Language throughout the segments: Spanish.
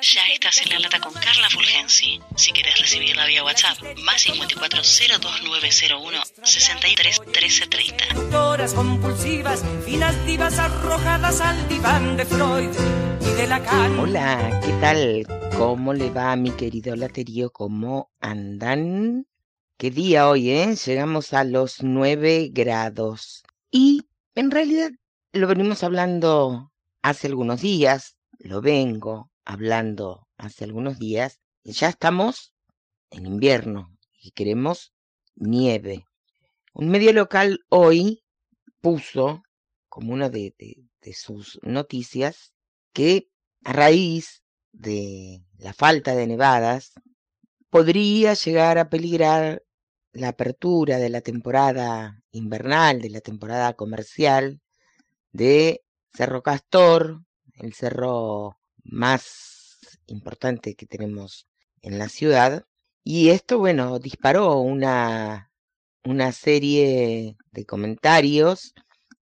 Ya estás en la lata con Carla Fulgensi. Si quieres recibirla vía WhatsApp, más 54 02901 63 13 30. Horas compulsivas, finas divas arrojadas al diván de Freud y de Lacan. Hola, ¿qué tal? ¿Cómo le va mi querido laterío? ¿Cómo andan? ¿Qué día hoy, eh? Llegamos a los 9 grados. Y en realidad lo venimos hablando hace algunos días, lo vengo hablando hace algunos días, ya estamos en invierno y queremos nieve. Un medio local hoy puso como una de, de, de sus noticias que a raíz de la falta de nevadas podría llegar a peligrar la apertura de la temporada invernal, de la temporada comercial de Cerro Castor, el cerro más importante que tenemos en la ciudad. Y esto, bueno, disparó una, una serie de comentarios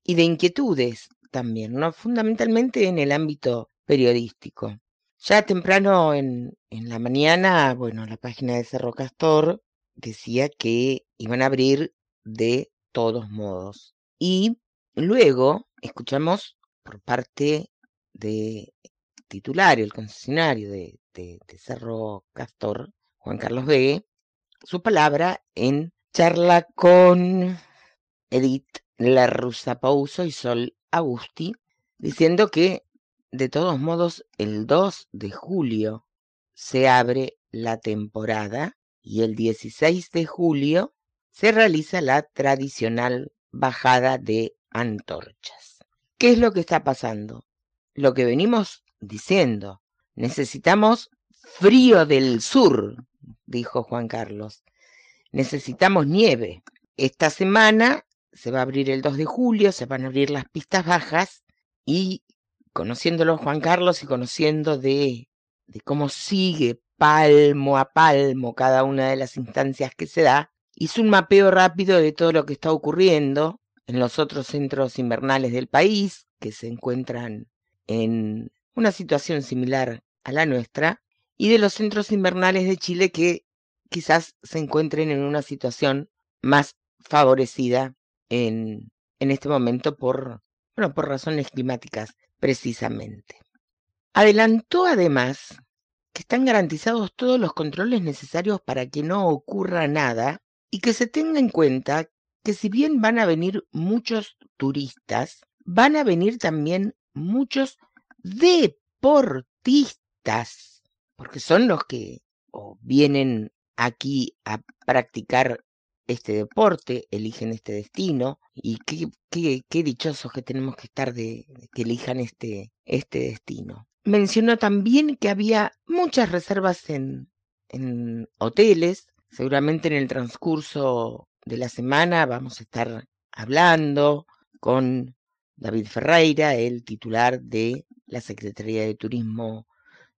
y de inquietudes también, ¿no? Fundamentalmente en el ámbito periodístico. Ya temprano en, en la mañana, bueno, la página de Cerro Castor decía que iban a abrir de todos modos. Y luego escuchamos por parte de titular, el concesionario de, Cerro Castor, Juan Carlos B., su palabra en charla con Edith La y Sol Agusti, diciendo que de todos modos el 2 de julio se abre la temporada y el 16 de julio se realiza la tradicional bajada de antorchas. ¿Qué es lo que está pasando? Lo que venimos diciendo. Necesitamos frío del sur, dijo Juan Carlos. Necesitamos nieve. Esta semana se va a abrir el 2 de julio, se van a abrir las pistas bajas y conociéndolo Juan Carlos y conociendo de, de cómo sigue palmo a palmo cada una de las instancias que se da, hizo un mapeo rápido de todo lo que está ocurriendo en los otros centros invernales del país, que se encuentran en una situación similar a la nuestra, y de los centros invernales de Chile que quizás se encuentren en una situación más favorecida en, en este momento por, bueno, por razones climáticas precisamente. Adelantó además que están garantizados todos los controles necesarios para que no ocurra nada y que se tenga en cuenta que si bien van a venir muchos turistas, van a venir también muchos deportistas, porque son los que vienen aquí a practicar este deporte, eligen este destino, y qué, qué, qué dichosos que tenemos que estar de, de que elijan este, este destino. Mencionó también que había muchas reservas en, en hoteles, seguramente en el transcurso de la semana vamos a estar hablando con David Ferreira, el titular de la Secretaría de Turismo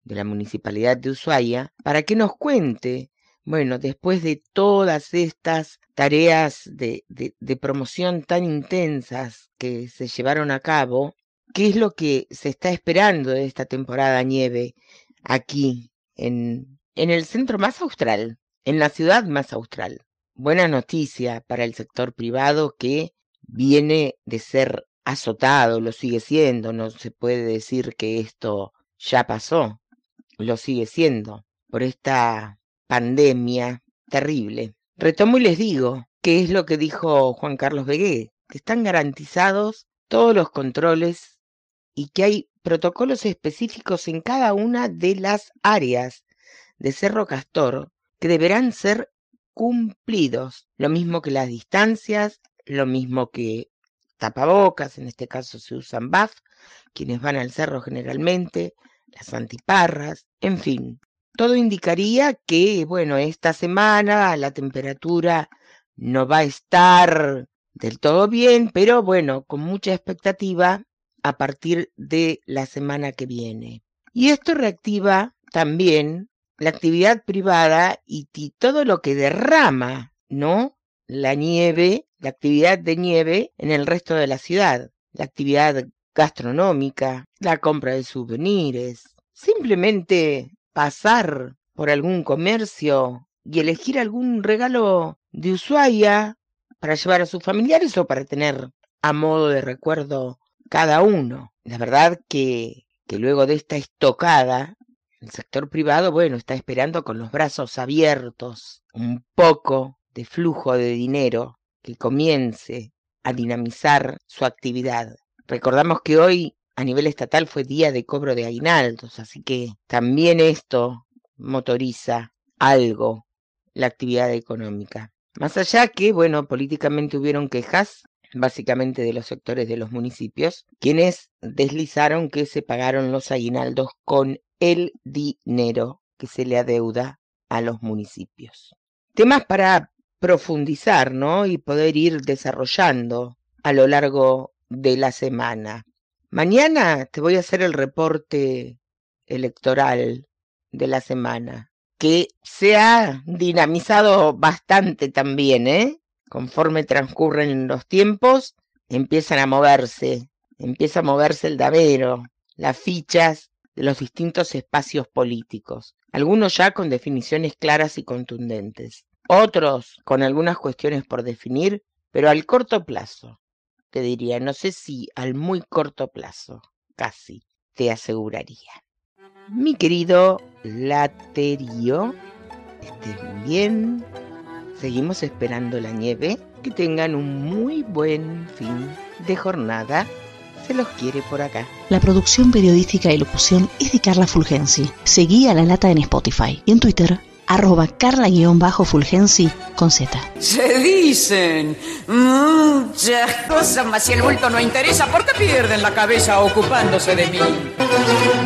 de la Municipalidad de Ushuaia, para que nos cuente, bueno, después de todas estas tareas de, de, promoción tan intensas que se llevaron a cabo, qué es lo que se está esperando de esta temporada nieve aquí en, en el centro más austral, en la ciudad más austral. Buena noticia para el sector privado que viene de ser azotado, lo sigue siendo, no se puede decir que esto ya pasó, lo sigue siendo, por esta pandemia terrible. Retomo y les digo, ¿qué es lo que dijo Juan Carlos Begué? Que están garantizados todos los controles y que hay protocolos específicos en cada una de las áreas de Cerro Castor que deberán ser cumplidos, lo mismo que las distancias, lo mismo que tapabocas, en este caso se usan BAF, quienes van al cerro generalmente, las antiparras, en fin. Todo indicaría que, bueno, esta semana la temperatura no va a estar del todo bien, pero bueno, con mucha expectativa a partir de la semana que viene. Y esto reactiva también la actividad privada y, todo lo que derrama, ¿no? La nieve, la actividad de nieve en el resto de la ciudad, la actividad gastronómica, la compra de souvenirs, simplemente pasar por algún comercio y elegir algún regalo de Ushuaia para llevar a sus familiares o para tener a modo de recuerdo cada uno. La verdad que, que luego de esta estocada, el sector privado, bueno, está esperando con los brazos abiertos un poco de flujo de dinero que comience a dinamizar su actividad. Recordamos que hoy a nivel estatal fue día de cobro de aguinaldos, así que también esto motoriza algo la actividad económica. Más allá que, bueno, políticamente hubieron quejas, básicamente de los sectores de los municipios, quienes deslizaron que se pagaron los aguinaldos con el dinero que se le adeuda a los municipios. Temas para profundizar, ¿no? Y poder ir desarrollando a lo largo de la semana. Mañana te voy a hacer el reporte electoral de la semana que se ha dinamizado bastante también, ¿eh? Conforme transcurren los tiempos, empiezan a moverse, empieza a moverse el davero, las fichas de los distintos espacios políticos, algunos ya con definiciones claras y contundentes, otros con algunas cuestiones por definir, pero al corto plazo, te diría, no sé si al muy corto plazo, casi, te aseguraría. Mi querido Laterio, estén bien. Seguimos esperando la nieve. Que tengan un muy buen fin de jornada. Se los quiere por acá. La producción periodística y locución es de Carla Fulgensi. Seguí a La Lata en Spotify y en Twitter arroba carla-fulgensi con Z. Se dicen muchas cosas, mas si el bulto no interesa, ¿por qué pierden la cabeza ocupándose de mí?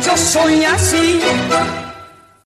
Yo soy así